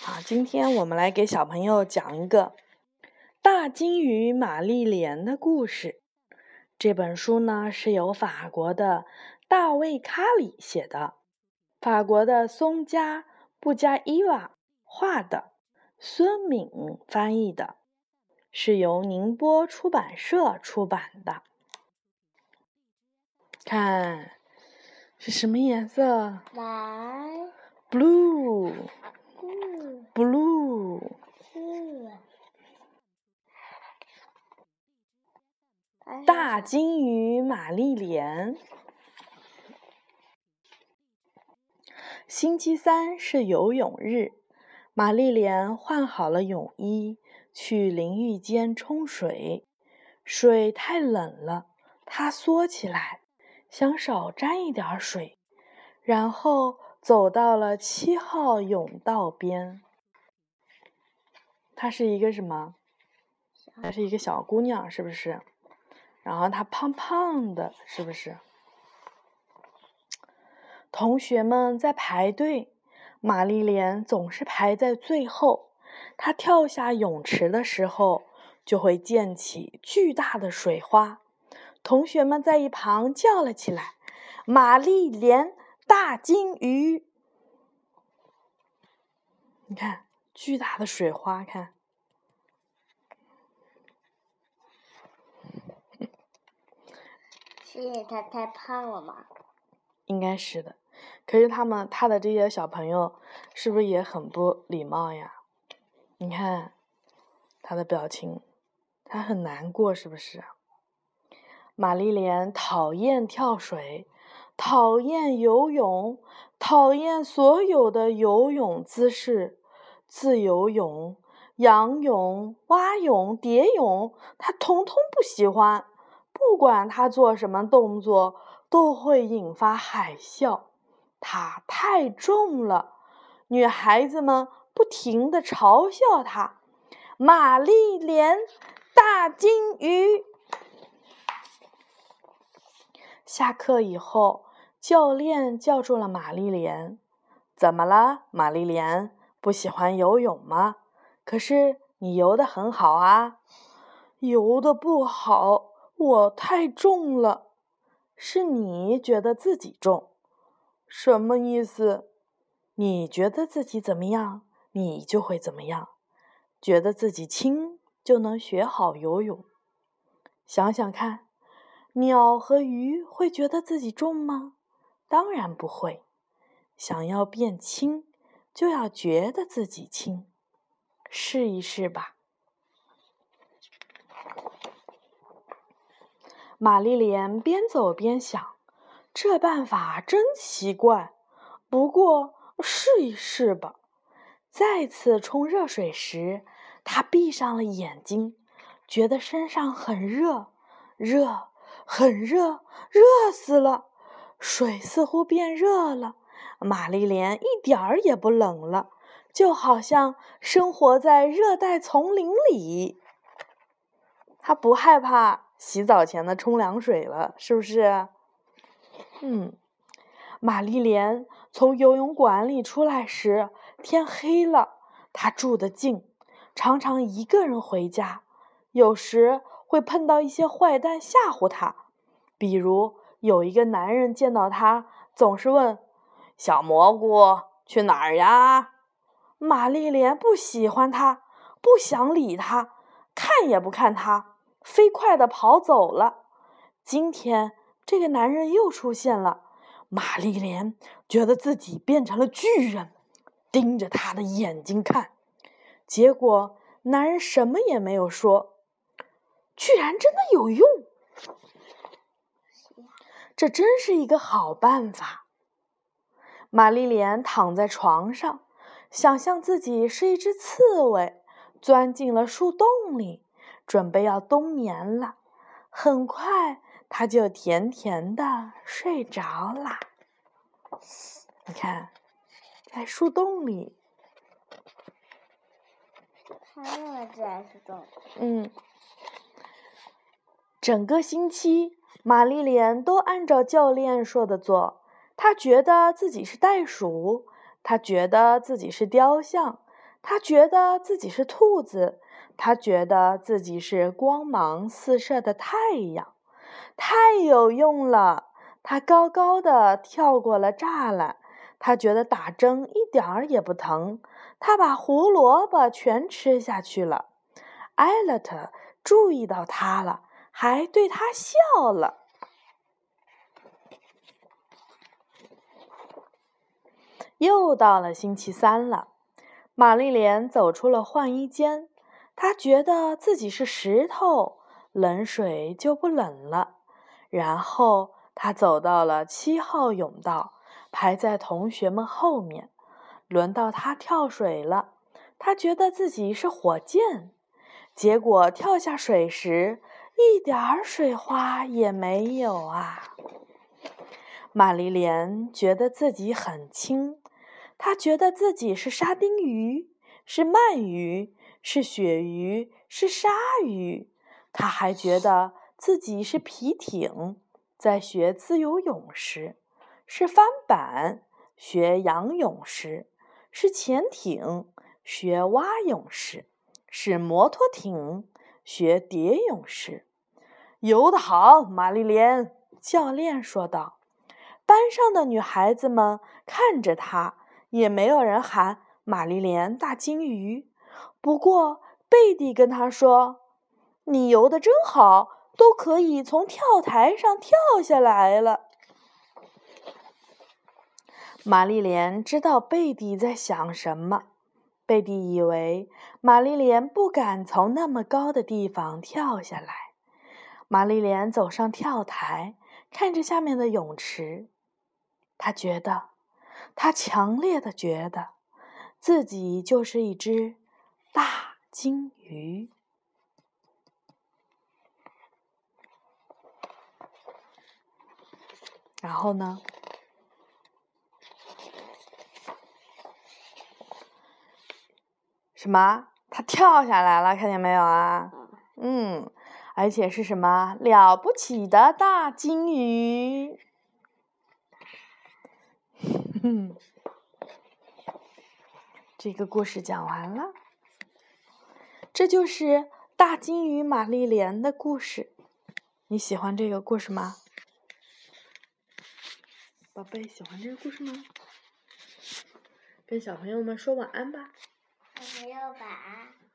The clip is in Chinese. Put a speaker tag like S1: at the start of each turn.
S1: 好，今天我们来给小朋友讲一个大金鱼玛丽莲的故事。这本书呢是由法国的大卫·卡里写的，法国的松加·布加伊瓦画的，孙敏翻译的，是由宁波出版社出版的。看，是什么颜色？
S2: 蓝。
S1: Blue。大金鱼玛丽莲。星期三是游泳日，玛丽莲换好了泳衣，去淋浴间冲水。水太冷了，她缩起来，想少沾一点水，然后走到了七号泳道边。她是一个什么？她是一个小姑娘，是不是？然后她胖胖的，是不是？同学们在排队，玛丽莲总是排在最后。她跳下泳池的时候，就会溅起巨大的水花。同学们在一旁叫了起来：“玛丽莲，大金鱼！”你看，巨大的水花，看。
S2: 是因为他太胖了吗，
S1: 应该是的。可是他们他的这些小朋友是不是也很不礼貌呀？你看他的表情，他很难过，是不是？玛丽莲讨厌跳水，讨厌游泳，讨厌所有的游泳姿势，自由泳、仰泳、蛙泳、蝶泳，他统统不喜欢。不管他做什么动作，都会引发海啸。他太重了，女孩子们不停地嘲笑他。玛丽莲，大金鱼。下课以后，教练叫住了玛丽莲：“怎么了，玛丽莲？不喜欢游泳吗？可是你游得很好啊。”“游得不好。”我太重了，是你觉得自己重，什么意思？你觉得自己怎么样，你就会怎么样。觉得自己轻，就能学好游泳。想想看，鸟和鱼会觉得自己重吗？当然不会。想要变轻，就要觉得自己轻。试一试吧。玛丽莲边走边想：“这办法真奇怪，不过试一试吧。”再次冲热水时，她闭上了眼睛，觉得身上很热，热，很热，热死了。水似乎变热了，玛丽莲一点儿也不冷了，就好像生活在热带丛林里。她不害怕。洗澡前的冲凉水了，是不是？嗯，玛丽莲从游泳馆里出来时，天黑了。她住得近，常常一个人回家，有时会碰到一些坏蛋吓唬她。比如有一个男人见到她，总是问：“小蘑菇去哪儿呀？”玛丽莲不喜欢他，不想理他，看也不看他。飞快地跑走了。今天这个男人又出现了，玛丽莲觉得自己变成了巨人，盯着他的眼睛看。结果男人什么也没有说，居然真的有用。这真是一个好办法。玛丽莲躺在床上，想象自己是一只刺猬，钻进了树洞里。准备要冬眠了，很快他就甜甜的睡着啦。你看，在树洞里。
S2: 还有在树洞。
S1: 嗯。整个星期，玛丽莲都按照教练说的做。她觉得自己是袋鼠，她觉得自己是雕像，她觉得自己是兔子，他觉得自己是光芒四射的太阳，太有用了。他高高的跳过了栅栏，他觉得打针一点儿也不疼。他把胡萝卜全吃下去了。艾勒特注意到他了，还对他笑了。又到了星期三了，玛丽莲走出了换衣间。他觉得自己是石头，冷水就不冷了。然后他走到了七号泳道，排在同学们后面。轮到他跳水了，他觉得自己是火箭。结果跳下水时，一点儿水花也没有啊！玛丽莲觉得自己很轻。他觉得自己是沙丁鱼，是鳗鱼，是鳕鱼，是鲨鱼。他还觉得自己是皮艇，在学自由泳时；是帆板，学仰泳时；是潜艇，学蛙泳时；是摩托艇，学蝶泳时。游得好，玛丽莲！教练说道。班上的女孩子们看着他。也没有人喊玛丽莲大金鱼，不过贝蒂跟他说：“你游的真好，都可以从跳台上跳下来了。”玛丽莲知道贝蒂在想什么。贝蒂以为玛丽莲不敢从那么高的地方跳下来。玛丽莲走上跳台，看着下面的泳池，她觉得。她强烈的觉得自己就是一只大金鱼。然后呢？什么？它跳下来了，看见没有啊？嗯，而且是什么了不起的大金鱼？嗯，这个故事讲完了。这就是大金鱼玛丽莲的故事。你喜欢这个故事吗？宝贝，喜欢这个故事吗？跟小朋友们说晚安吧。
S2: 小朋友晚安。